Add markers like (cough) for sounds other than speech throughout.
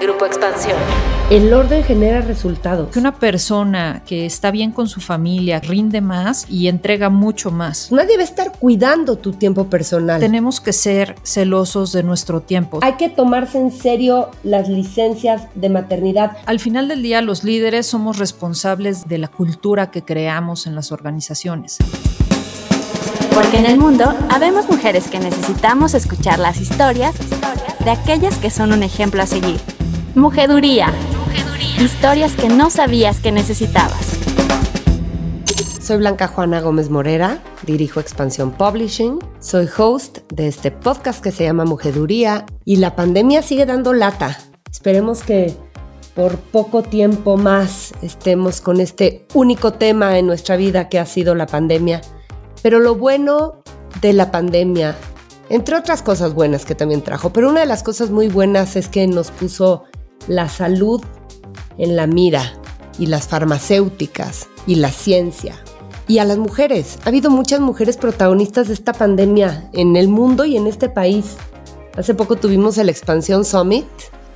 Grupo Expansión. El orden genera resultados. Que una persona que está bien con su familia rinde más y entrega mucho más. Nadie debe estar cuidando tu tiempo personal. Tenemos que ser celosos de nuestro tiempo. Hay que tomarse en serio las licencias de maternidad. Al final del día, los líderes somos responsables de la cultura que creamos en las organizaciones. Porque en el mundo habemos mujeres que necesitamos escuchar las historias de aquellas que son un ejemplo a seguir. Mujeduría. Historias que no sabías que necesitabas. Soy Blanca Juana Gómez Morera, dirijo Expansión Publishing, soy host de este podcast que se llama Mujeduría y la pandemia sigue dando lata. Esperemos que por poco tiempo más estemos con este único tema en nuestra vida que ha sido la pandemia. Pero lo bueno de la pandemia, entre otras cosas buenas que también trajo, pero una de las cosas muy buenas es que nos puso la salud en la mira y las farmacéuticas y la ciencia. Y a las mujeres. Ha habido muchas mujeres protagonistas de esta pandemia en el mundo y en este país. Hace poco tuvimos el Expansión Summit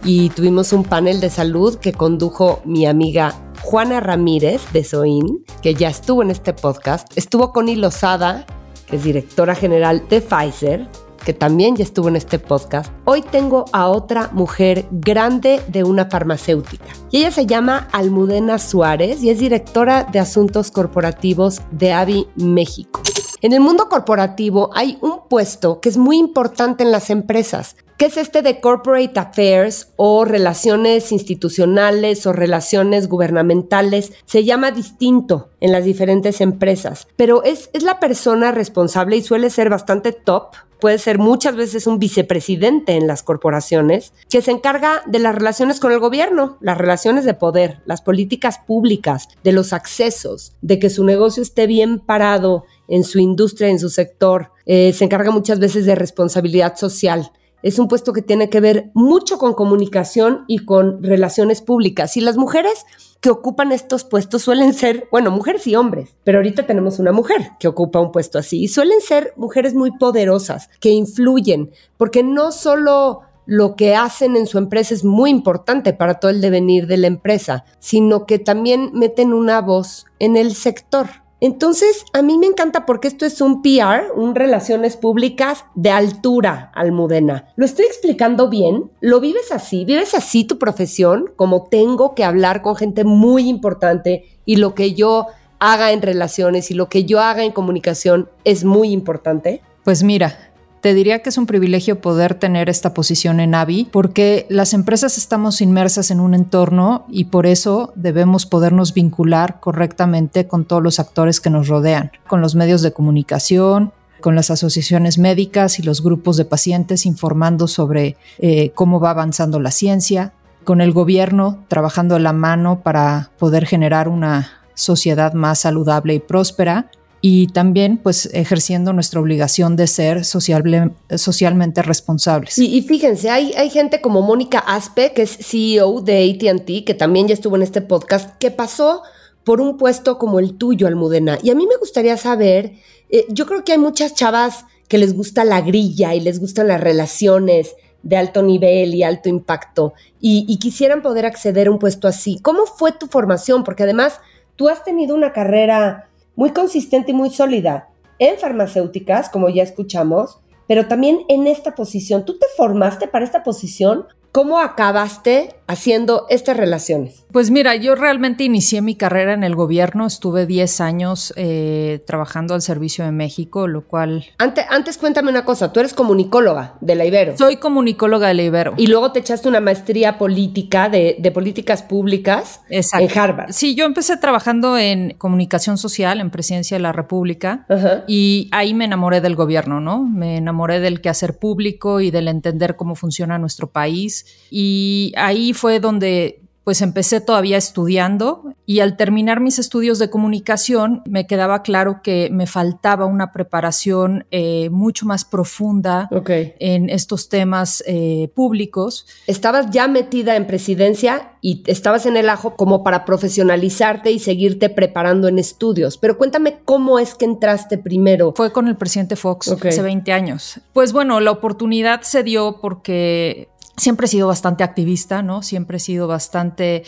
y tuvimos un panel de salud que condujo mi amiga Juana Ramírez de Soin, que ya estuvo en este podcast. Estuvo con Lozada, que es directora general de Pfizer, que también ya estuvo en este podcast, hoy tengo a otra mujer grande de una farmacéutica. Y ella se llama Almudena Suárez y es directora de Asuntos Corporativos de AVI México. En el mundo corporativo hay un puesto que es muy importante en las empresas, que es este de Corporate Affairs o relaciones institucionales o relaciones gubernamentales. Se llama distinto en las diferentes empresas, pero es, es la persona responsable y suele ser bastante top puede ser muchas veces un vicepresidente en las corporaciones, que se encarga de las relaciones con el gobierno, las relaciones de poder, las políticas públicas, de los accesos, de que su negocio esté bien parado en su industria, en su sector. Eh, se encarga muchas veces de responsabilidad social. Es un puesto que tiene que ver mucho con comunicación y con relaciones públicas. Y las mujeres que ocupan estos puestos suelen ser, bueno, mujeres y hombres, pero ahorita tenemos una mujer que ocupa un puesto así y suelen ser mujeres muy poderosas, que influyen, porque no solo lo que hacen en su empresa es muy importante para todo el devenir de la empresa, sino que también meten una voz en el sector. Entonces, a mí me encanta porque esto es un PR, un relaciones públicas de altura, Almudena. ¿Lo estoy explicando bien? ¿Lo vives así? ¿Vives así tu profesión? Como tengo que hablar con gente muy importante y lo que yo haga en relaciones y lo que yo haga en comunicación es muy importante? Pues mira, te diría que es un privilegio poder tener esta posición en AVI porque las empresas estamos inmersas en un entorno y por eso debemos podernos vincular correctamente con todos los actores que nos rodean, con los medios de comunicación, con las asociaciones médicas y los grupos de pacientes informando sobre eh, cómo va avanzando la ciencia, con el gobierno trabajando a la mano para poder generar una sociedad más saludable y próspera y también pues ejerciendo nuestra obligación de ser socialmente responsables. Y, fíjense, hay, hay gente como Mónica Aspe, que es CEO de ATT, que también ya estuvo en este podcast, que pasó por un puesto como el tuyo, Almudena. Y a mí me gustaría saber, eh, yo creo que hay muchas chavas que les gusta la grilla y les gustan las relaciones de alto nivel y alto impacto y, y quisieran poder acceder a un puesto así. ¿Cómo fue tu formación? Porque además tú has tenido una carrera muy consistente y muy sólida en farmacéuticas, como ya escuchamos, pero también en esta posición. ¿Tú te formaste para esta posición ¿Cómo acabaste haciendo estas relaciones? Pues mira, yo realmente inicié mi carrera en el gobierno, estuve 10 años eh, trabajando al servicio de México, lo cual... Antes, antes cuéntame una cosa, tú eres comunicóloga de la Ibero. Soy comunicóloga de la Ibero. Y luego te echaste una maestría política de, políticas públicas en Harvard. Sí, yo empecé trabajando en comunicación social, en presidencia de la República, y ahí me enamoré del gobierno, ¿no? Me enamoré del quehacer público y del entender cómo funciona nuestro país y ahí fue donde pues empecé todavía estudiando y al terminar mis estudios de comunicación me quedaba claro que me faltaba una preparación eh, mucho más profunda en estos temas eh, públicos. Estabas ya metida en presidencia y estabas en el ajo como para profesionalizarte y seguirte preparando en estudios. Pero cuéntame cómo es que entraste primero. Fue con el presidente Fox hace 20 años. Pues bueno, la oportunidad se dio porque siempre he sido bastante activista, ¿no? Siempre he sido bastante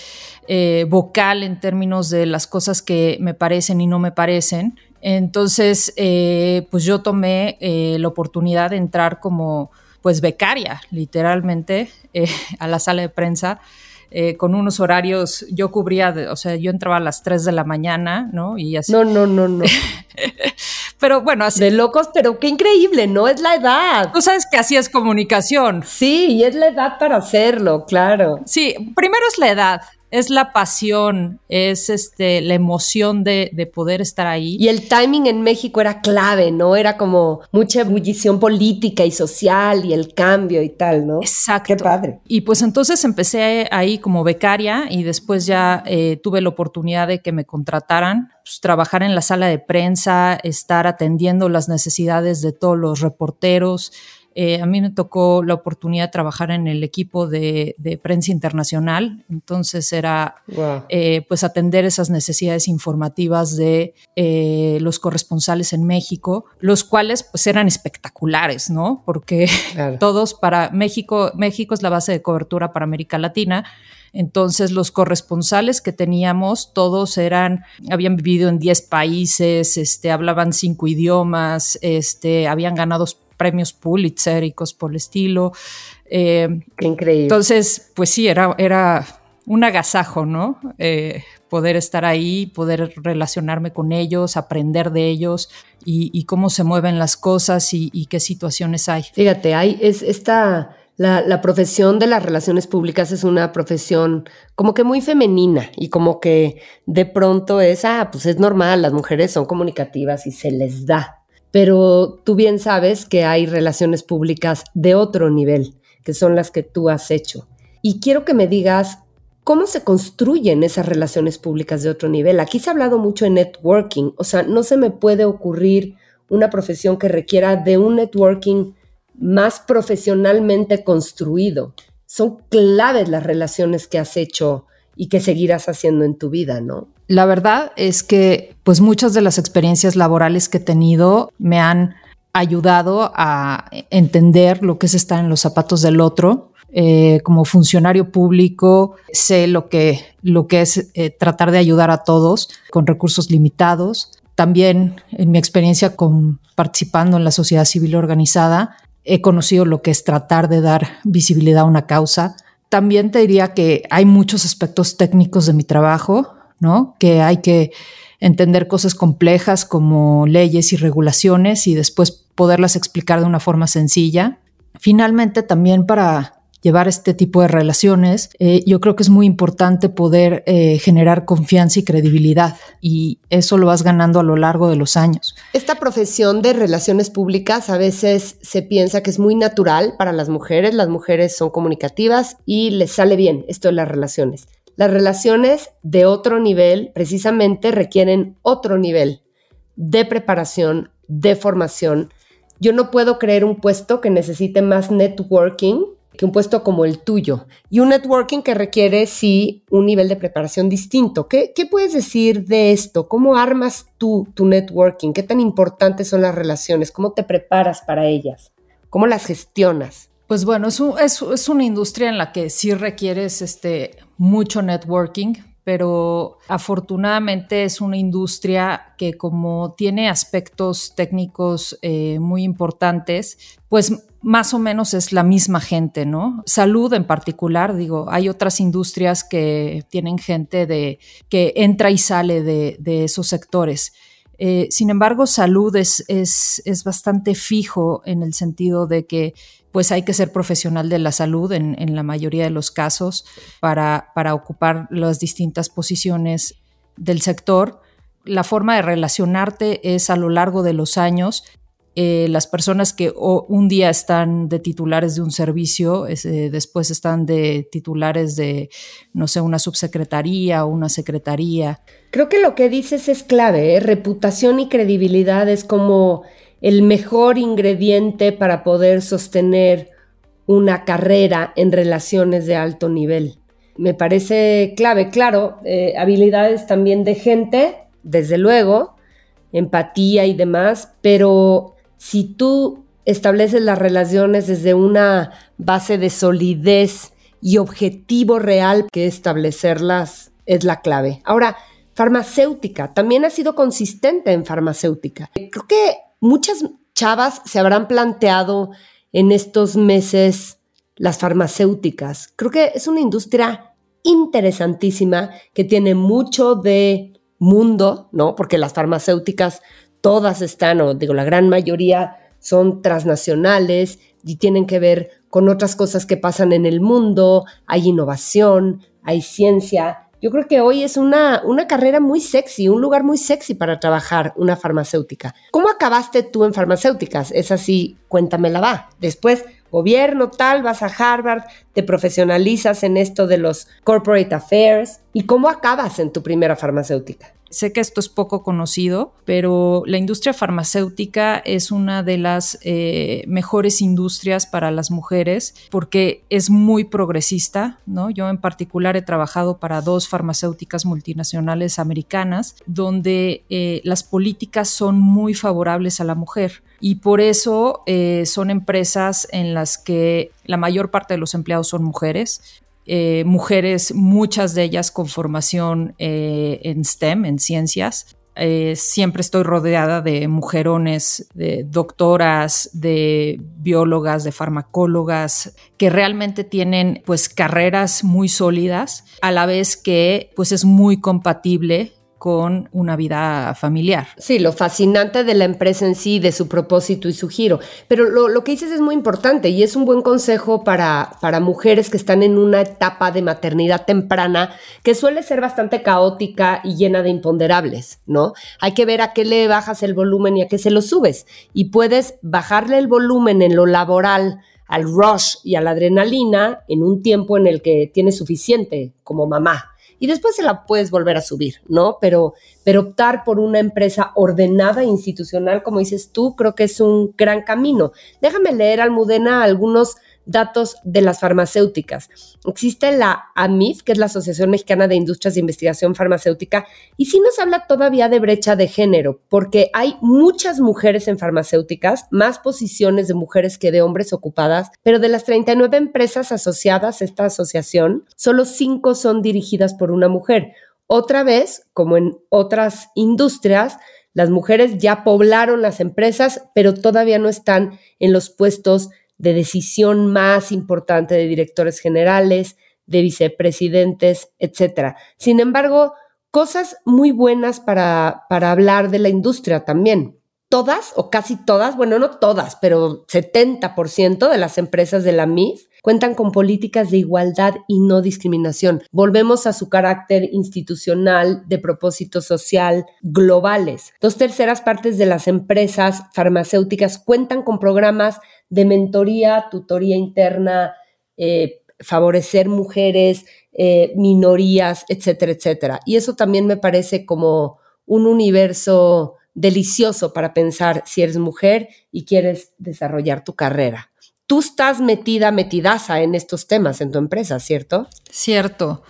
eh, vocal en términos de las cosas que me parecen y no me parecen. Entonces, eh, pues yo tomé eh, la oportunidad de entrar como, pues, becaria, literalmente, a la sala de prensa. Con unos horarios, yo cubría, o sea, yo entraba a las 3 de la mañana, ¿no? Y así. No, no, no, no. (laughs) pero bueno, así. De locos, pero qué increíble, ¿no? Es la edad. Tú sabes que así es comunicación. Sí, y es la edad para hacerlo, claro. Sí, primero es la edad es la pasión, es este, la emoción de, poder estar ahí. Y el timing en México era clave, ¿no? Era como mucha ebullición política y social y el cambio y tal, ¿no? Exacto. Qué padre. Y pues entonces empecé ahí como becaria y después ya eh, tuve la oportunidad de que me contrataran, pues, trabajar en la sala de prensa, estar atendiendo las necesidades de todos los reporteros eh, a mí me tocó la oportunidad de trabajar en el equipo de, prensa internacional, entonces era eh, pues atender esas necesidades informativas de eh, los corresponsales en México, los cuales pues eran espectaculares, ¿no? Porque (laughs) todos para México, México es la base de cobertura para América Latina. Entonces los corresponsales que teníamos, todos eran, habían vivido en 10 países, este, hablaban cinco idiomas, este, habían ganado premios Pulitzer y cosas por el estilo. Eh, Qué increíble. Entonces, pues sí, era, era un agasajo, ¿no? Eh, poder estar ahí, poder relacionarme con ellos, aprender de ellos y, cómo se mueven las cosas y, qué situaciones hay. Fíjate, hay es esta... La, la, profesión de las relaciones públicas es una profesión como que muy femenina y como que de pronto es, ah, pues es normal, las mujeres son comunicativas y se les da pero tú bien sabes que hay relaciones públicas de otro nivel, que son las que tú has hecho. Y quiero que me digas cómo se construyen esas relaciones públicas de otro nivel. Aquí se ha hablado mucho de networking, o sea, no se me puede ocurrir una profesión que requiera de un networking más profesionalmente construido. Son claves las relaciones que has hecho y que seguirás haciendo en tu vida, ¿no? La verdad es que pues muchas de las experiencias laborales que he tenido me han ayudado a entender lo que es estar en los zapatos del otro. Eh, como funcionario público sé lo que, lo que es eh, tratar de ayudar a todos con recursos limitados. También en mi experiencia con participando en la sociedad civil organizada, he conocido lo que es tratar de dar visibilidad a una causa. También te diría que hay muchos aspectos técnicos de mi trabajo ¿no? Que hay que entender cosas complejas como leyes y regulaciones y después poderlas explicar de una forma sencilla. Finalmente, también para llevar este tipo de relaciones, eh, yo creo que es muy importante poder eh, generar confianza y credibilidad y eso lo vas ganando a lo largo de los años. Esta profesión de relaciones públicas a veces se piensa que es muy natural para las mujeres, las mujeres son comunicativas y les sale bien esto de las relaciones. Las relaciones de otro nivel precisamente requieren otro nivel de preparación, de formación. Yo no puedo creer un puesto que necesite más networking que un puesto como el tuyo. Y un networking que requiere, sí, un nivel de preparación distinto. ¿Qué, puedes decir de esto? ¿Cómo armas tú tu networking? ¿Qué tan importantes son las relaciones? ¿Cómo te preparas para ellas? ¿Cómo las gestionas? Pues bueno, es, es, una industria en la que sí requieres este, mucho networking, pero afortunadamente es una industria que como tiene aspectos técnicos eh, muy importantes, pues más o menos es la misma gente, ¿no? Salud en particular, digo, hay otras industrias que tienen gente de, que entra y sale de, esos sectores. Eh, sin embargo, salud es, bastante fijo en el sentido de que pues hay que ser profesional de la salud en, la mayoría de los casos para, para ocupar las distintas posiciones del sector. La forma de relacionarte es a lo largo de los años. Eh, las personas que un día están de titulares de un servicio, eh, después están de titulares de, no sé, una subsecretaría o una secretaría. Creo que lo que dices es clave, ¿eh? reputación y credibilidad es como el mejor ingrediente para poder sostener una carrera en relaciones de alto nivel. me parece clave. Claro, eh, habilidades también de gente, desde luego, empatía y demás, pero si tú estableces las relaciones desde una base de solidez y objetivo real que establecerlas es la clave. Ahora, farmacéutica, también ha sido consistente en farmacéutica. Creo que muchas chavas se habrán planteado en estos meses las farmacéuticas. Creo que es una industria interesantísima que tiene mucho de mundo, ¿no? Porque las farmacéuticas todas están, o digo, la gran mayoría son transnacionales y tienen que ver con otras cosas que pasan en el mundo, hay innovación, hay ciencia, yo creo que hoy es una, una carrera muy sexy, un lugar muy sexy para trabajar una farmacéutica. ¿Cómo acabaste tú en farmacéuticas? Es así, cuéntamela va. Después, gobierno, tal, vas a Harvard, te profesionalizas en esto de los corporate affairs. ¿Y cómo acabas en tu primera farmacéutica? Sé que esto es poco conocido, pero la industria farmacéutica es una de las eh, mejores industrias para las mujeres porque es muy progresista, ¿no? Yo en particular he trabajado para dos farmacéuticas multinacionales americanas donde eh, las políticas son muy favorables a la mujer y por eso eh, son empresas en las que la mayor parte de los empleados son mujeres. Eh, mujeres, muchas de ellas con formación eh, en STEM, en ciencias. Eh, siempre estoy rodeada de mujerones, de doctoras, de biólogas, de farmacólogas, que realmente tienen pues carreras muy sólidas, a la vez que pues es muy compatible con una vida familiar. Sí, lo fascinante de la empresa en sí, de su propósito y su giro. Pero lo, que dices es muy importante y es un buen consejo para, para mujeres que están en una etapa de maternidad temprana que suele ser bastante caótica y llena de imponderables, ¿no? Hay que ver a qué le bajas el volumen y a qué se lo subes. Y puedes bajarle el volumen en lo laboral al rush y a la adrenalina en un tiempo en el que tienes suficiente como mamá y después se la puedes volver a subir, ¿no? Pero, pero optar por una empresa ordenada, institucional, como dices tú, creo que es un gran camino. Déjame leer, Almudena, algunos datos de las farmacéuticas. Existe la AMIF, que es la Asociación Mexicana de Industrias de Investigación Farmacéutica, y sí nos habla todavía de brecha de género, porque hay muchas mujeres en farmacéuticas, más posiciones de mujeres que de hombres ocupadas, pero de las 39 empresas asociadas a esta asociación, solo 5 son dirigidas por una mujer. Otra vez, como en otras industrias, las mujeres ya poblaron las empresas, pero todavía no están en los puestos de decisión más importante de directores generales, de vicepresidentes, etc. Sin embargo, cosas muy buenas para, para hablar de la industria también. Todas, o casi todas, bueno, no todas, pero 70% de las empresas de la MIF cuentan con políticas de igualdad y no discriminación. Volvemos a su carácter institucional, de propósito social, globales. Dos terceras partes de las empresas farmacéuticas cuentan con programas de mentoría, tutoría interna, eh, favorecer mujeres, eh, minorías, etcétera, etcétera. Y eso también me parece como un universo delicioso para pensar si eres mujer y quieres desarrollar tu carrera tú estás metida, metidaza en estos temas en tu empresa, ¿cierto? Cierto.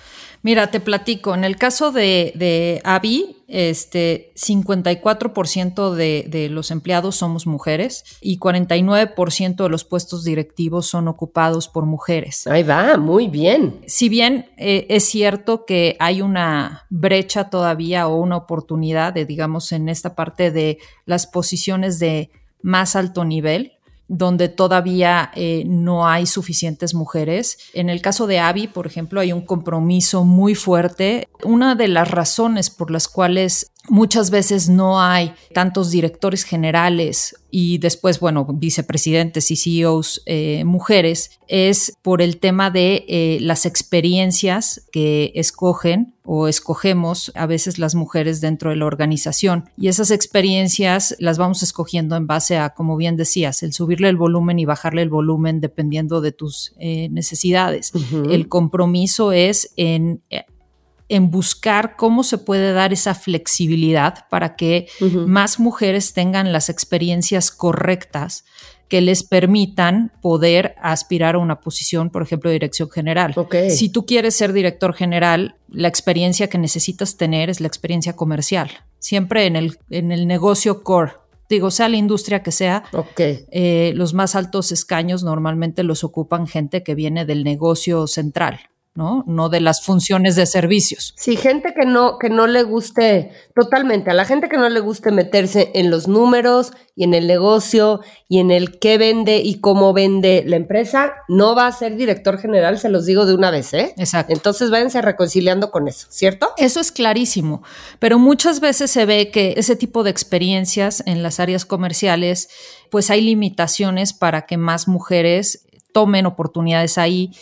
Mira, te platico. En el caso de, de Avi, este 54% de, de, los empleados somos mujeres y 49% de los puestos directivos son ocupados por mujeres. Ahí va, muy bien. Si bien eh, es cierto que hay una brecha todavía o una oportunidad de, digamos, en esta parte de las posiciones de más alto nivel, donde todavía eh, no hay suficientes mujeres. En el caso de Abby, por ejemplo, hay un compromiso muy fuerte. Una de las razones por las cuales muchas veces no hay tantos directores generales y después, bueno, vicepresidentes y CEOs eh, mujeres, es por el tema de eh, las experiencias que escogen o escogemos a veces las mujeres dentro de la organización. Y esas experiencias las vamos escogiendo en base a, como bien decías, el subirle el volumen y bajarle el volumen dependiendo de tus eh, necesidades. El compromiso es en en buscar cómo se puede dar esa flexibilidad para que más mujeres tengan las experiencias correctas que les permitan poder aspirar a una posición, por ejemplo, de dirección general. Okay. Si tú quieres ser director general, la experiencia que necesitas tener es la experiencia comercial, siempre en el, en el negocio core. Digo, sea la industria que sea, okay. eh, los más altos escaños normalmente los ocupan gente que viene del negocio central. ¿No? No de las funciones de servicios. Sí, gente que no, que no le guste, totalmente, a la gente que no le guste meterse en los números y en el negocio y en el qué vende y cómo vende la empresa, no va a ser director general, se los digo de una vez, ¿eh? Exacto. Entonces váyanse reconciliando con eso, ¿cierto? Eso es clarísimo, pero muchas veces se ve que ese tipo de experiencias en las áreas comerciales, pues hay limitaciones para que más mujeres tomen oportunidades ahí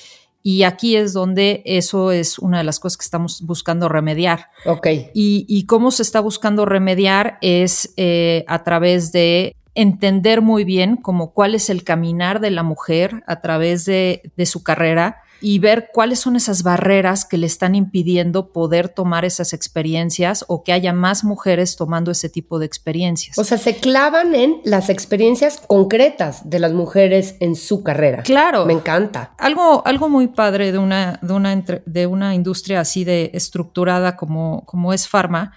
y aquí es donde eso es una de las cosas que estamos buscando remediar. Ok. Y, y cómo se está buscando remediar es eh, a través de entender muy bien como cuál es el caminar de la mujer a través de, de su carrera y ver cuáles son esas barreras que le están impidiendo poder tomar esas experiencias o que haya más mujeres tomando ese tipo de experiencias. O sea, se clavan en las experiencias concretas de las mujeres en su carrera. Claro. Me encanta. Algo, algo muy padre de una, de una, de una industria así de estructurada como, como es Pharma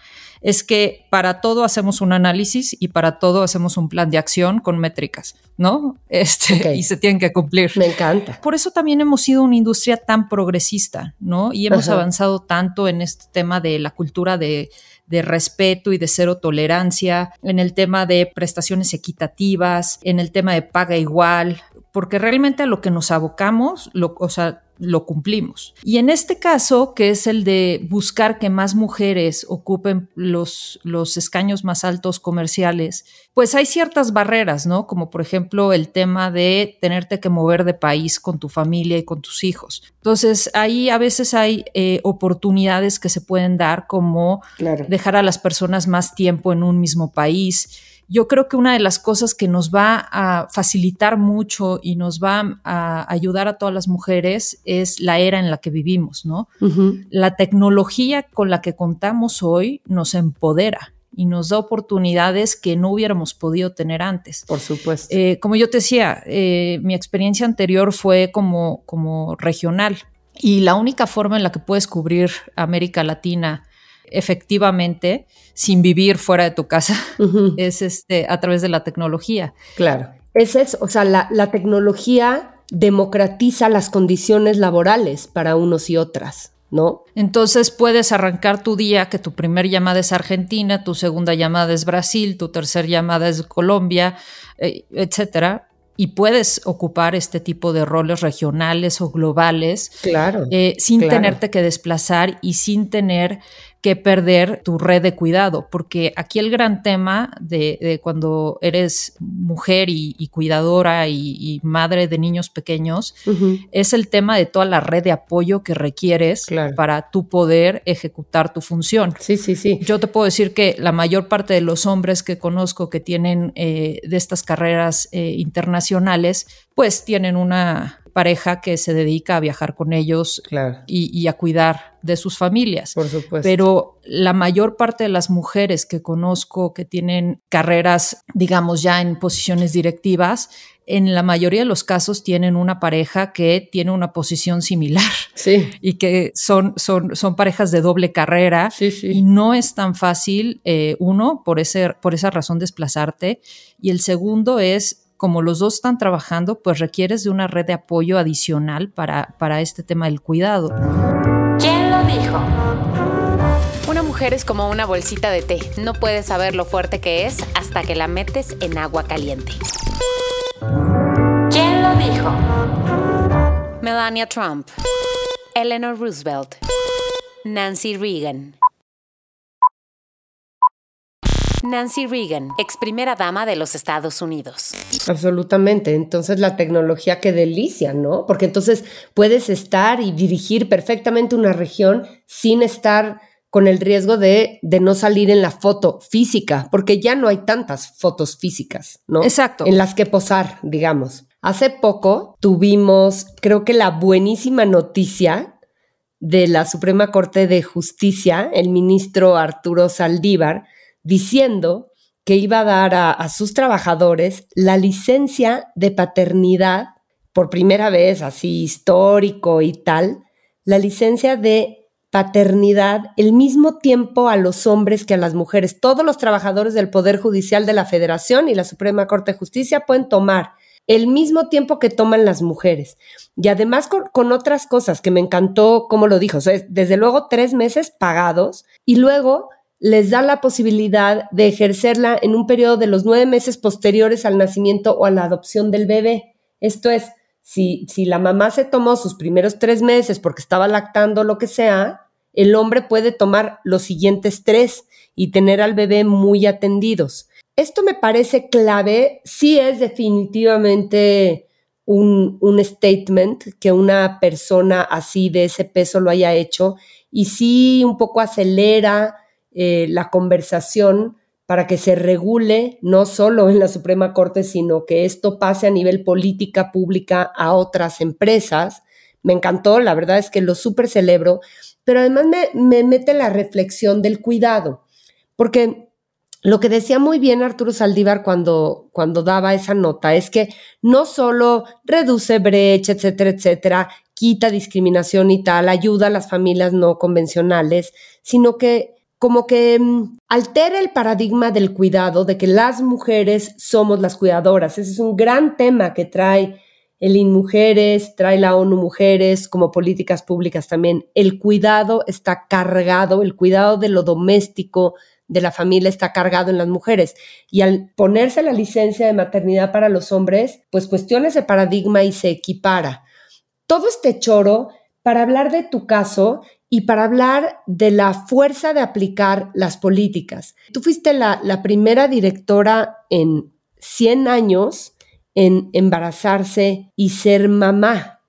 es que para todo hacemos un análisis y para todo hacemos un plan de acción con métricas, ¿no? (laughs) Este, okay. Y se tienen que cumplir. Me encanta. Por eso también hemos sido una industria tan progresista, ¿no? Y hemos Ajá. avanzado tanto en este tema de la cultura de, de respeto y de cero tolerancia, en el tema de prestaciones equitativas, en el tema de paga igual, porque realmente a lo que nos abocamos, lo, o sea, lo cumplimos. Y en este caso, que es el de buscar que más mujeres ocupen los, los escaños más altos comerciales, pues hay ciertas barreras, ¿no? Como por ejemplo el tema de tenerte que mover de país con tu familia y con tus hijos. Entonces, ahí a veces hay eh, oportunidades que se pueden dar como claro. dejar a las personas más tiempo en un mismo país yo creo que una de las cosas que nos va a facilitar mucho y nos va a ayudar a todas las mujeres es la era en la que vivimos, ¿no? Uh -huh. La tecnología con la que contamos hoy nos empodera y nos da oportunidades que no hubiéramos podido tener antes. Por supuesto. Eh, como yo te decía, eh, mi experiencia anterior fue como, como regional y la única forma en la que puedes cubrir América Latina efectivamente sin vivir fuera de tu casa uh (laughs) -huh. es este a través de la tecnología. Claro. Ese es, o sea, la, la tecnología democratiza las condiciones laborales para unos y otras. ¿No? Entonces puedes arrancar tu día, que tu primer llamada es Argentina, tu segunda llamada es Brasil, tu tercer llamada es Colombia, eh, etcétera, y puedes ocupar este tipo de roles regionales o globales claro, eh, sin claro. tenerte que desplazar y sin tener que perder tu red de cuidado, porque aquí el gran tema de, de cuando eres mujer y, y cuidadora y, y, madre de niños pequeños uh -huh. es el tema de toda la red de apoyo que requieres claro. para tu poder ejecutar tu función. Sí, sí, sí. Yo te puedo decir que la mayor parte de los hombres que conozco que tienen eh, de estas carreras eh, internacionales, pues tienen una pareja que se dedica a viajar con ellos claro. y, y, a cuidar de sus familias. Por supuesto. Pero la mayor parte de las mujeres que conozco que tienen carreras, digamos, ya en posiciones directivas, en la mayoría de los casos tienen una pareja que tiene una posición similar sí. y que son, son, son parejas de doble carrera sí, sí. y no es tan fácil, eh, uno, por, ese, por esa razón desplazarte y el segundo es como los dos están trabajando, pues requieres de una red de apoyo adicional para, para este tema del cuidado. ¿Quién lo dijo? Una mujer es como una bolsita de té. No puedes saber lo fuerte que es hasta que la metes en agua caliente. ¿Quién lo dijo? Melania Trump, Eleanor Roosevelt, Nancy Reagan. Nancy Reagan, ex primera dama de los Estados Unidos. Absolutamente. Entonces la tecnología qué delicia, ¿no? Porque entonces puedes estar y dirigir perfectamente una región sin estar con el riesgo de, de, no salir en la foto física, porque ya no hay tantas fotos físicas, ¿no? Exacto. En las que posar, digamos. Hace poco tuvimos, creo que la buenísima noticia de la Suprema Corte de Justicia, el ministro Arturo Saldívar, diciendo que iba a dar a, sus trabajadores la licencia de paternidad, por primera vez, así histórico y tal, la licencia de paternidad el mismo tiempo a los hombres que a las mujeres. Todos los trabajadores del Poder Judicial de la Federación y la Suprema Corte de Justicia pueden tomar el mismo tiempo que toman las mujeres. Y además con, otras cosas que me encantó, como lo dijo, desde luego tres meses pagados y luego les da la posibilidad de ejercerla en un periodo de los nueve meses posteriores al nacimiento o a la adopción del bebé. Esto es, si, si la mamá se tomó sus primeros tres meses porque estaba lactando lo que sea, el hombre puede tomar los siguientes tres y tener al bebé muy atendidos. Esto me parece clave, sí es definitivamente un, un, statement que una persona así de ese peso lo haya hecho y sí un poco acelera eh, la conversación para que se regule no solo en la Suprema Corte, sino que esto pase a nivel política pública a otras empresas. Me encantó, la verdad es que lo súper celebro, pero además me, me mete la reflexión del cuidado, porque lo que decía muy bien Arturo Saldívar cuando, cuando daba esa nota es que no solo reduce brecha, etcétera, etcétera, quita discriminación y tal, ayuda a las familias no convencionales, sino que como que mm, altera el paradigma del cuidado, de que las mujeres somos las cuidadoras. Ese es un gran tema que trae el INMujeres, trae la ONU Mujeres como políticas públicas también. El cuidado está cargado, el cuidado de lo doméstico, de la familia está cargado en las mujeres. Y al ponerse la licencia de maternidad para los hombres, pues cuestiona ese paradigma y se equipara. Todo este choro para hablar de tu caso y para hablar de la fuerza de aplicar las políticas. Tú fuiste la, primera directora en 100 años en embarazarse y ser mamá.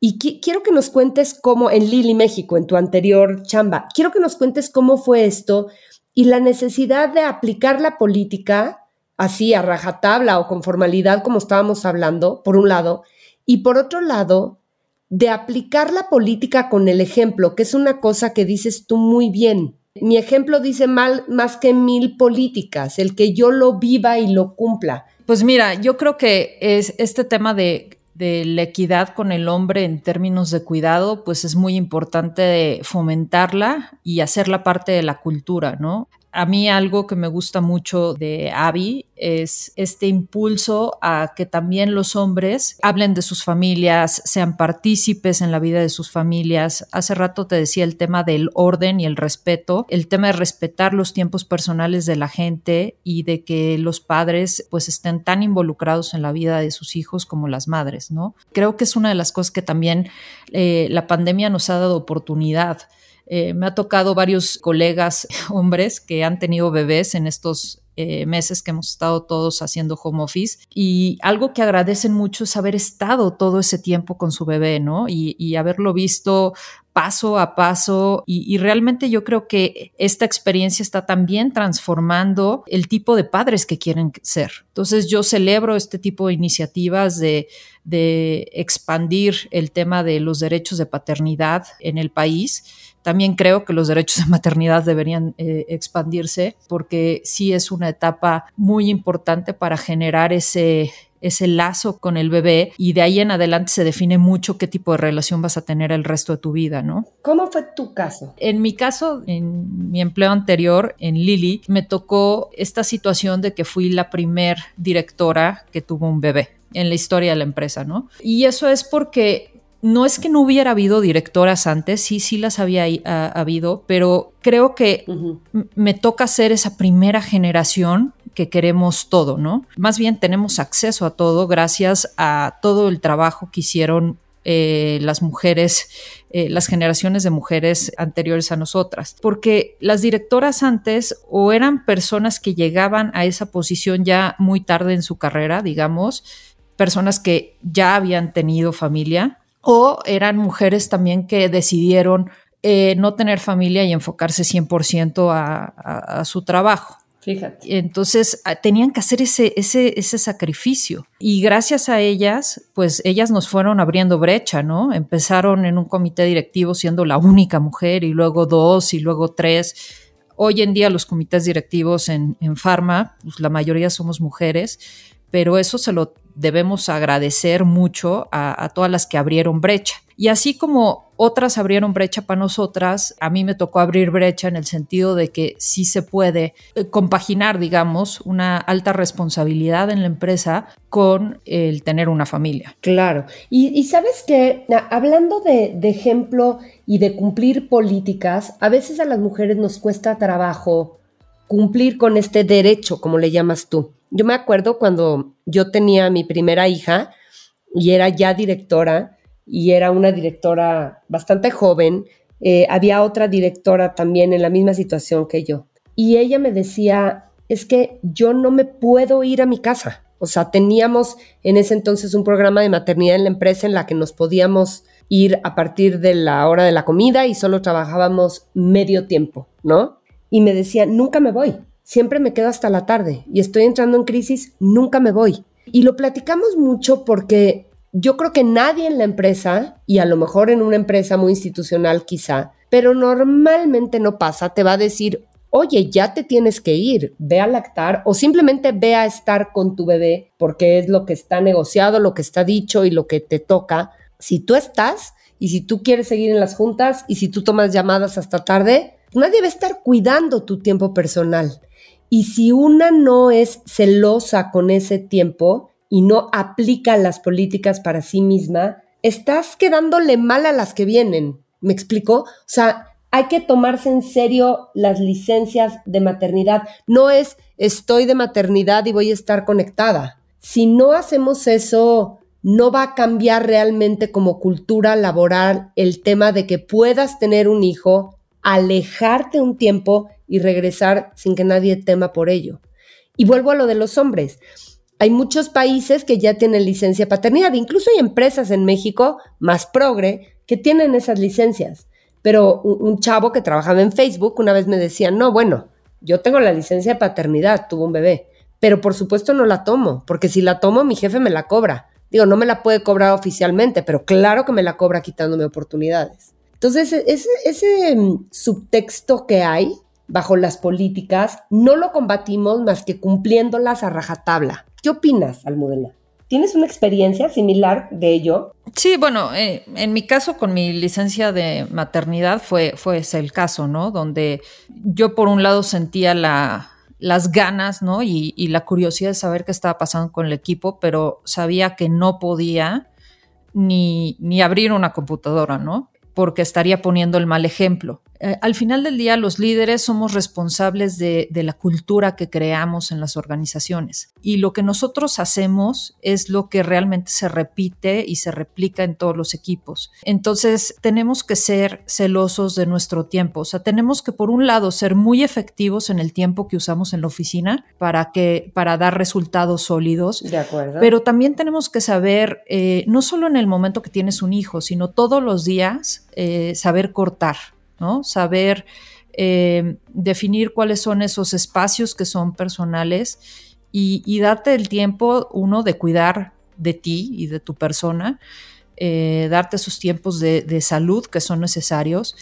Y quiero que nos cuentes cómo, en Lili, México, en tu anterior chamba, quiero que nos cuentes cómo fue esto y la necesidad de aplicar la política así a rajatabla o con formalidad como estábamos hablando, por un lado, y por otro lado, de aplicar la política con el ejemplo, que es una cosa que dices tú muy bien. Mi ejemplo dice mal, más que mil políticas, el que yo lo viva y lo cumpla. Pues mira, yo creo que es este tema de, de la equidad con el hombre en términos de cuidado, pues es muy importante fomentarla y hacerla parte de la cultura, ¿no? A mí algo que me gusta mucho de Abby es este impulso a que también los hombres hablen de sus familias, sean partícipes en la vida de sus familias. Hace rato te decía el tema del orden y el respeto, el tema de respetar los tiempos personales de la gente y de que los padres pues estén tan involucrados en la vida de sus hijos como las madres, ¿no? Creo que es una de las cosas que también eh, la pandemia nos ha dado oportunidad eh, me ha tocado varios colegas (laughs) hombres que han tenido bebés en estos eh, meses que hemos estado todos haciendo home office y algo que agradecen mucho es haber estado todo ese tiempo con su bebé, ¿no? Y, haberlo visto paso a paso y, realmente yo creo que esta experiencia está también transformando el tipo de padres que quieren ser. Entonces yo celebro este tipo de iniciativas de expandir el tema de los derechos de paternidad en el país también creo que los derechos de maternidad deberían eh, expandirse porque sí es una etapa muy importante para generar ese ese lazo con el bebé y de ahí en adelante se define mucho qué tipo de relación vas a tener el resto de tu vida, ¿no? ¿Cómo fue tu caso? En mi caso, en mi empleo anterior, en Lili, me tocó esta situación de que fui la primer directora que tuvo un bebé en la historia de la empresa, ¿no? Y eso es porque no es que no hubiera habido directoras antes, sí, sí las había habido, pero creo que me toca ser esa primera generación que queremos todo, ¿no? Más bien tenemos acceso a todo gracias a todo el trabajo que hicieron eh, las mujeres, eh, las generaciones de mujeres anteriores a nosotras, porque las directoras antes o eran personas que llegaban a esa posición ya muy tarde en su carrera, digamos, personas que ya habían tenido familia, o eran mujeres también que decidieron eh, no tener familia y enfocarse 100% a, a, su trabajo. Fíjate. Entonces tenían que hacer ese, ese, ese sacrificio. Y gracias a ellas, pues ellas nos fueron abriendo brecha, ¿no? Empezaron en un comité directivo siendo la única mujer y luego dos y luego tres Hoy en día los comités directivos en, en Pharma, pues la mayoría somos mujeres, pero eso se lo debemos agradecer mucho a, todas las que abrieron brecha. Y así como otras abrieron brecha para nosotras, a mí me tocó abrir brecha en el sentido de que sí se puede eh, compaginar, digamos, una alta responsabilidad en la empresa con el tener una familia. Claro. Y, sabes que, hablando de ejemplo y de cumplir políticas, a veces a las mujeres nos cuesta trabajo cumplir con este derecho, como le llamas tú. Yo me acuerdo cuando yo tenía mi primera hija y era ya directora y era una directora bastante joven, eh, había otra directora también en la misma situación que yo. Y ella me decía, es que yo no me puedo ir a mi casa. O sea, teníamos en ese entonces un programa de maternidad en la empresa en la que nos podíamos ir a partir de la hora de la comida y solo trabajábamos medio tiempo, ¿no? Y me decía, nunca me voy siempre me quedo hasta la tarde y estoy entrando en crisis, nunca me voy. Y lo platicamos mucho porque yo creo que nadie en la empresa, y a lo mejor en una empresa muy institucional quizá, pero normalmente no pasa, te va a decir, oye, ya te tienes que ir, ve a lactar o simplemente ve a estar con tu bebé porque es lo que está negociado, lo que está dicho y lo que te toca. Si tú estás y si tú quieres seguir en las juntas y si tú tomas llamadas hasta tarde, nadie va a estar cuidando tu tiempo personal. Y si una no es celosa con ese tiempo y no aplica las políticas para sí misma, estás quedándole mal a las que vienen. ¿Me explico? O sea, hay que tomarse en serio las licencias de maternidad. No es estoy de maternidad y voy a estar conectada. Si no hacemos eso, no va a cambiar realmente como cultura laboral el tema de que puedas tener un hijo, alejarte un tiempo y regresar sin que nadie tema por ello. Y vuelvo a lo de los hombres. Hay muchos países que ya tienen licencia paternidad, incluso hay empresas en México más progre que tienen esas licencias. Pero un, chavo que trabajaba en Facebook una vez me decía, no, bueno, yo tengo la licencia de paternidad, tuvo un bebé, pero por supuesto no la tomo, porque si la tomo mi jefe me la cobra. Digo, no me la puede cobrar oficialmente, pero claro que me la cobra quitándome oportunidades. Entonces, ese, ese mm, subtexto que hay bajo las políticas, no lo combatimos más que cumpliéndolas a rajatabla. ¿Qué opinas, Almudena? ¿Tienes una experiencia similar de ello? Sí, bueno, eh, en mi caso con mi licencia de maternidad fue, fue ese el caso, ¿no? Donde yo por un lado sentía la, las ganas, ¿no? Y, y, la curiosidad de saber qué estaba pasando con el equipo, pero sabía que no podía ni, ni abrir una computadora, ¿no? Porque estaría poniendo el mal ejemplo. Eh, al final del día los líderes somos responsables de, de, la cultura que creamos en las organizaciones y lo que nosotros hacemos es lo que realmente se repite y se replica en todos los equipos. Entonces tenemos que ser celosos de nuestro tiempo, o sea, tenemos que por un lado ser muy efectivos en el tiempo que usamos en la oficina para, que, para dar resultados sólidos, de acuerdo. pero también tenemos que saber, eh, no solo en el momento que tienes un hijo, sino todos los días, eh, saber cortar. ¿No? Saber eh, definir cuáles son esos espacios que son personales y, darte el tiempo, uno, de cuidar de ti y de tu persona, eh, darte esos tiempos de salud que son necesarios.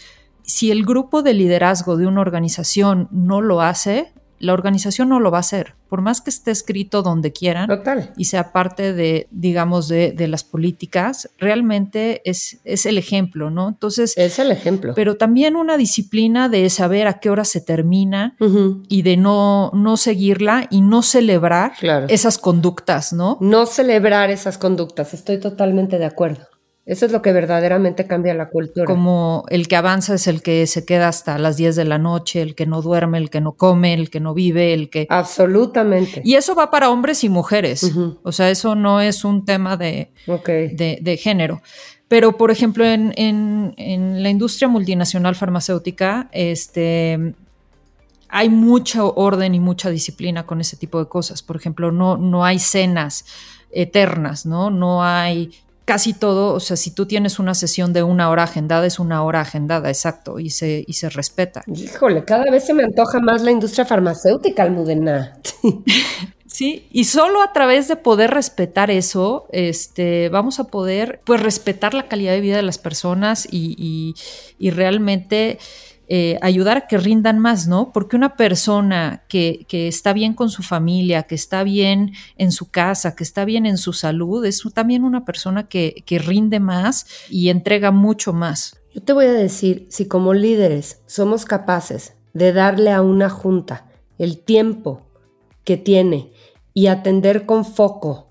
Si el grupo de liderazgo de una organización no lo hace, la organización no lo va a hacer, por más que esté escrito donde quieran Total. y sea parte de, digamos, de, de, las políticas, realmente es, es el ejemplo, ¿no? Entonces... Es el ejemplo. Pero también una disciplina de saber a qué hora se termina uh -huh. y de no, no seguirla y no celebrar claro. esas conductas, ¿no? No celebrar esas conductas, estoy totalmente de acuerdo. Eso es lo que verdaderamente cambia la cultura. Como el que avanza es el que se queda hasta las 10 de la noche, el que no duerme, el que no come, el que no vive, el que... Absolutamente. Y eso va para hombres y mujeres. Uh -huh. O sea, eso no es un tema de, okay. de, de género. Pero, por ejemplo, en, en, en, la industria multinacional farmacéutica, este, hay mucho orden y mucha disciplina con ese tipo de cosas. Por ejemplo, no, no hay cenas eternas, ¿no? No hay casi todo, o sea, si tú tienes una sesión de una hora agendada, es una hora agendada, exacto, y se, y se respeta. Híjole, cada vez se me antoja más la industria farmacéutica, Almudena. (laughs) Sí, y solo a través de poder respetar eso, este, vamos a poder, pues, respetar la calidad de vida de las personas y, y, y realmente eh, ayudar a que rindan más, ¿no? Porque una persona que, que, está bien con su familia, que está bien en su casa, que está bien en su salud, es también una persona que, que rinde más y entrega mucho más. Yo te voy a decir, si como líderes somos capaces de darle a una junta el tiempo que tiene y atender con foco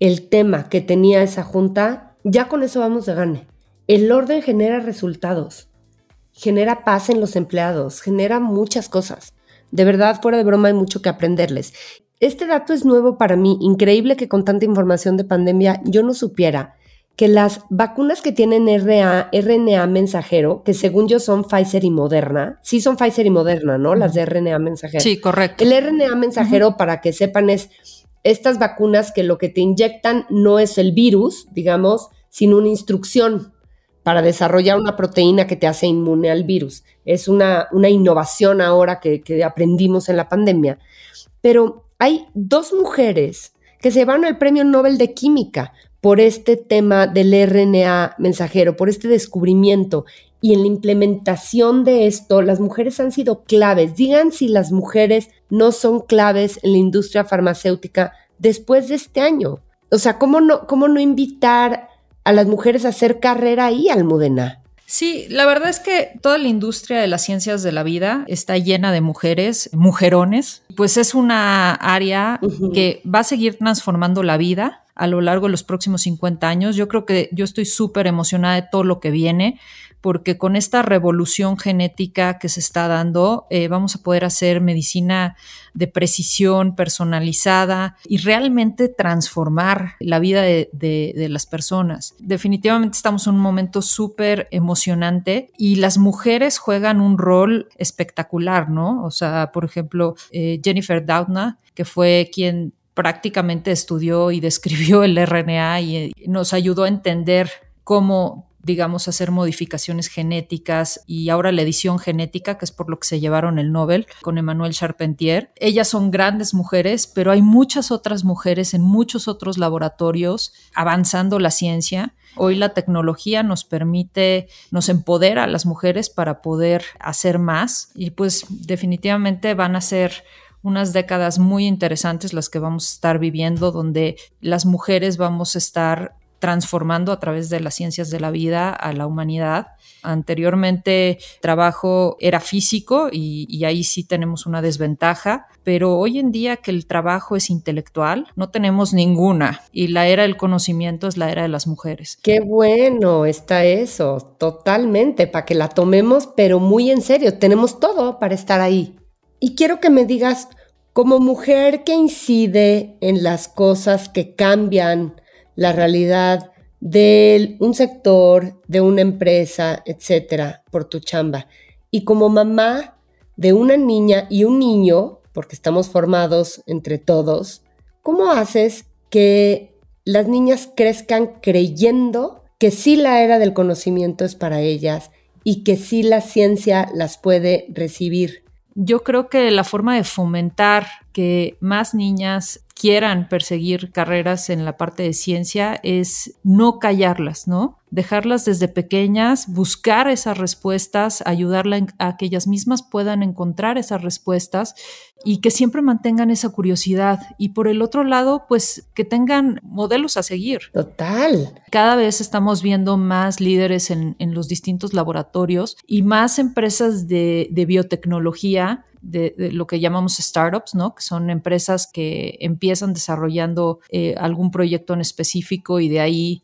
el tema que tenía esa junta, ya con eso vamos de gane. El orden genera resultados, genera paz en los empleados, genera muchas cosas. De verdad, fuera de broma, hay mucho que aprenderles. Este dato es nuevo para mí, increíble que con tanta información de pandemia yo no supiera que las vacunas que tienen RA, RNA mensajero, que según yo son Pfizer y Moderna, sí son Pfizer y Moderna, ¿no? Las de RNA mensajero. Sí, correcto. El RNA mensajero, para que sepan, es estas vacunas que lo que te inyectan no es el virus, digamos, sino una instrucción para desarrollar una proteína que te hace inmune al virus. Es una, una innovación ahora que, que aprendimos en la pandemia. Pero hay dos mujeres que se van al Premio Nobel de Química por este tema del RNA mensajero, por este descubrimiento. Y en la implementación de esto, las mujeres han sido claves. Digan si las mujeres no son claves en la industria farmacéutica después de este año. O sea, ¿cómo no, cómo no invitar a las mujeres a hacer carrera ahí, Almudena? Sí, la verdad es que toda la industria de las ciencias de la vida está llena de mujeres, mujerones, pues es una área que va a seguir transformando la vida a lo largo de los próximos 50 años. Yo creo que yo estoy súper emocionada de todo lo que viene, porque con esta revolución genética que se está dando, eh, vamos a poder hacer medicina de precisión, personalizada y realmente transformar la vida de, las personas. Definitivamente estamos en un momento súper emocionante y las mujeres juegan un rol espectacular, ¿no? O sea, por ejemplo, eh, Jennifer Doudna, que fue quien prácticamente estudió y (laughs) describió el RNA y eh, nos ayudó a entender cómo digamos, hacer modificaciones genéticas y ahora la edición genética, que es por lo que se llevaron el Nobel con Emmanuel Charpentier. Ellas son grandes mujeres, pero hay muchas otras mujeres en muchos otros laboratorios avanzando la ciencia. Hoy la tecnología nos permite, nos empodera a las mujeres para poder hacer más y pues definitivamente van a ser unas décadas muy interesantes las que vamos a estar viviendo, donde las mujeres vamos a estar transformando a través de las ciencias de la vida a la humanidad. Anteriormente trabajo era físico y, ahí sí tenemos una desventaja, pero hoy en día que el trabajo es intelectual, no tenemos ninguna y la era del conocimiento es la era de las mujeres. Qué bueno está eso, totalmente, para que la tomemos, pero muy en serio, tenemos todo para estar ahí. Y quiero que me digas, como mujer que incide en las cosas que cambian la realidad de un sector, de una empresa, etcétera, por tu chamba, y como mamá de una niña y un niño, porque estamos formados entre todos, ¿cómo haces que las niñas crezcan creyendo que sí la era del conocimiento es para ellas y que sí la ciencia las puede recibir? Yo creo que la forma de fomentar que más niñas quieran perseguir carreras en la parte de ciencia es no callarlas, ¿no? Dejarlas desde pequeñas, buscar esas respuestas, ayudarlas a que ellas mismas puedan encontrar esas respuestas y que siempre mantengan esa curiosidad. Y por el otro lado, pues que tengan modelos a seguir. Total. Cada vez estamos viendo más líderes en, los distintos laboratorios y más empresas de, de biotecnología de, lo que llamamos startups, ¿no? Que son empresas que empiezan desarrollando eh, algún proyecto en específico y de ahí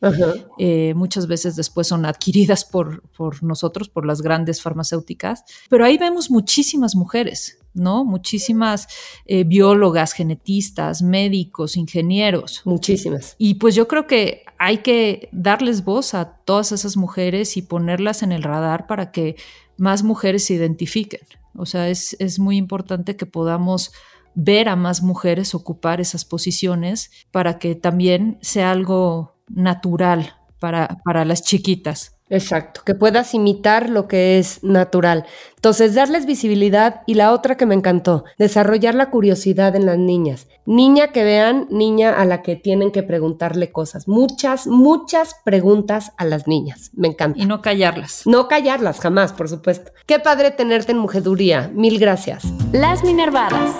eh, muchas veces después son adquiridas por, por nosotros, por las grandes farmacéuticas. Pero ahí vemos muchísimas mujeres, ¿no? Muchísimas eh, biólogas, genetistas, médicos, ingenieros. Muchísimas. Y pues yo creo que hay que darles voz a todas esas mujeres y ponerlas en el radar para que más mujeres se identifiquen. O sea, es, muy importante que podamos ver a más mujeres ocupar esas posiciones para que también sea algo natural para, para las chiquitas. Exacto, que puedas imitar lo que es natural. Entonces, darles visibilidad y la otra que me encantó, desarrollar la curiosidad en las niñas. Niña que vean, niña a la que tienen que preguntarle cosas. Muchas, muchas preguntas a las niñas. Me encanta. Y no callarlas. No callarlas, jamás, por supuesto. Qué padre tenerte en Mujeduría. Mil gracias. Las Minervadas.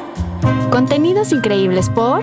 Contenidos increíbles por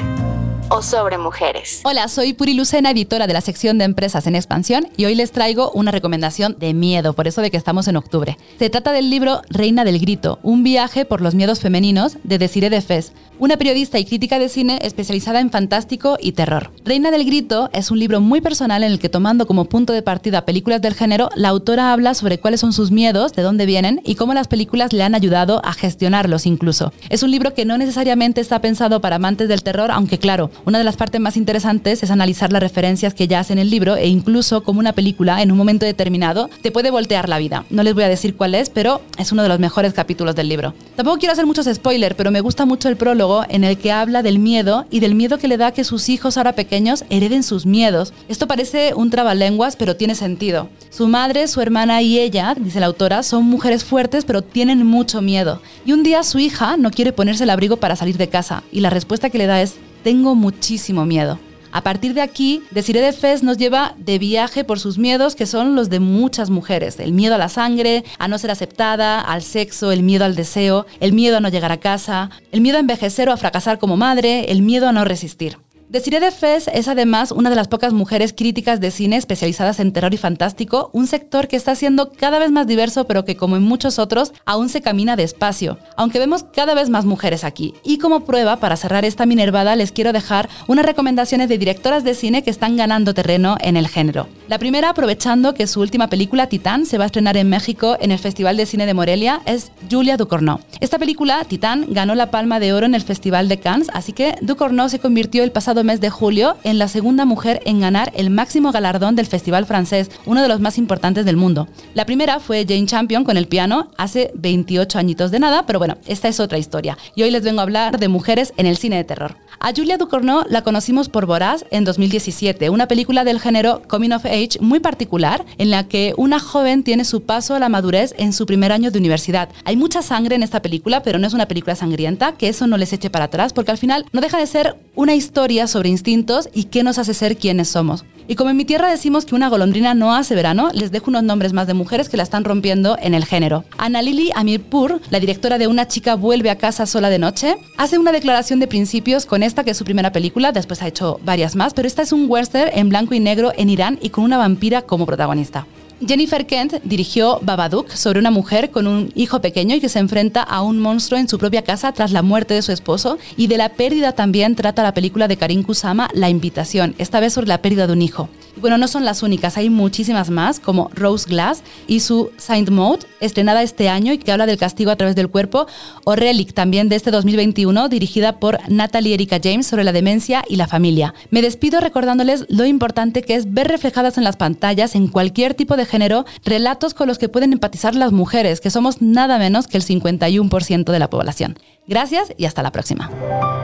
o sobre mujeres. Hola, soy Puri Lucena, editora de la sección de empresas en expansión y hoy les traigo una recomendación de miedo, por eso de que estamos en octubre. Se trata del libro Reina del Grito, un viaje por los miedos femeninos de Desiree de Fez, una periodista y crítica de cine especializada en fantástico y terror. Reina del Grito es un libro muy personal en el que tomando como punto de partida películas del género, la autora habla sobre cuáles son sus miedos, de dónde vienen y cómo las películas le han ayudado a gestionarlos incluso. Es un libro que no necesariamente está pensado para amantes del terror, aunque claro, una de las partes más interesantes es analizar las referencias que ya hace en el libro e incluso como una película en un momento determinado te puede voltear la vida. No les voy a decir cuál es, pero es uno de los mejores capítulos del libro. Tampoco quiero hacer muchos spoilers, pero me gusta mucho el prólogo en el que habla del miedo y del miedo que le da que sus hijos ahora pequeños hereden sus miedos. Esto parece un trabalenguas, pero tiene sentido. Su madre, su hermana y ella, dice la autora, son mujeres fuertes, pero tienen mucho miedo. Y un día su hija no quiere ponerse el abrigo para salir de casa y la respuesta que le da es tengo muchísimo miedo. A partir de aquí, Desiree de Fez nos lleva de viaje por sus miedos, que son los de muchas mujeres. El miedo a la sangre, a no ser aceptada, al sexo, el miedo al deseo, el miedo a no llegar a casa, el miedo a envejecer o a fracasar como madre, el miedo a no resistir. Desiree de Fez es además una de las pocas mujeres críticas de cine especializadas en terror y fantástico, un sector que está siendo cada vez más diverso, pero que como en muchos otros, aún se camina despacio, aunque vemos cada vez más mujeres aquí. Y como prueba, para cerrar esta minervada, les quiero dejar unas recomendaciones de directoras de cine que están ganando terreno en el género. La primera, aprovechando que su última película, Titán, se va a estrenar en México en el Festival de Cine de Morelia, es Julia Ducournau. Esta película, Titán, ganó la Palma de Oro en el Festival de Cannes, así que Ducournau se convirtió el pasado mes de julio en la segunda mujer en ganar el máximo galardón del Festival francés, uno de los más importantes del mundo. La primera fue Jane Champion con el piano hace 28 añitos de nada, pero bueno, esta es otra historia. Y hoy les vengo a hablar de mujeres en el cine de terror. A Julia Ducournau la conocimos por Voraz en 2017, una película del género Coming of Age muy particular en la que una joven tiene su paso a la madurez en su primer año de universidad. Hay mucha sangre en esta película, pero no es una película sangrienta, que eso no les eche para atrás, porque al final no deja de ser una historia sobre instintos y qué nos hace ser quienes somos. Y como en mi tierra decimos que una golondrina no hace verano, les dejo unos nombres más de mujeres que la están rompiendo en el género. Ana Lili Amirpur, la directora de Una chica vuelve a casa sola de noche, hace una declaración de principios con esta que es su primera película, después ha hecho varias más, pero esta es un western en blanco y negro en Irán y con una vampira como protagonista. Jennifer Kent dirigió Babadook sobre una mujer con un hijo pequeño y que se enfrenta a un monstruo en su propia casa tras la muerte de su esposo y de la pérdida también trata la película de Karin Kusama La invitación, esta vez sobre la pérdida de un hijo. Bueno, no son las únicas, hay muchísimas más, como Rose Glass y su Saint Mode, estrenada este año y que habla del castigo a través del cuerpo, o Relic, también de este 2021, dirigida por Natalie Erika James sobre la demencia y la familia. Me despido recordándoles lo importante que es ver reflejadas en las pantallas, en cualquier tipo de género, relatos con los que pueden empatizar las mujeres, que somos nada menos que el 51% de la población. Gracias y hasta la próxima.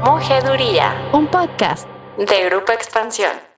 Mujeduría, un podcast de Grupo Expansión.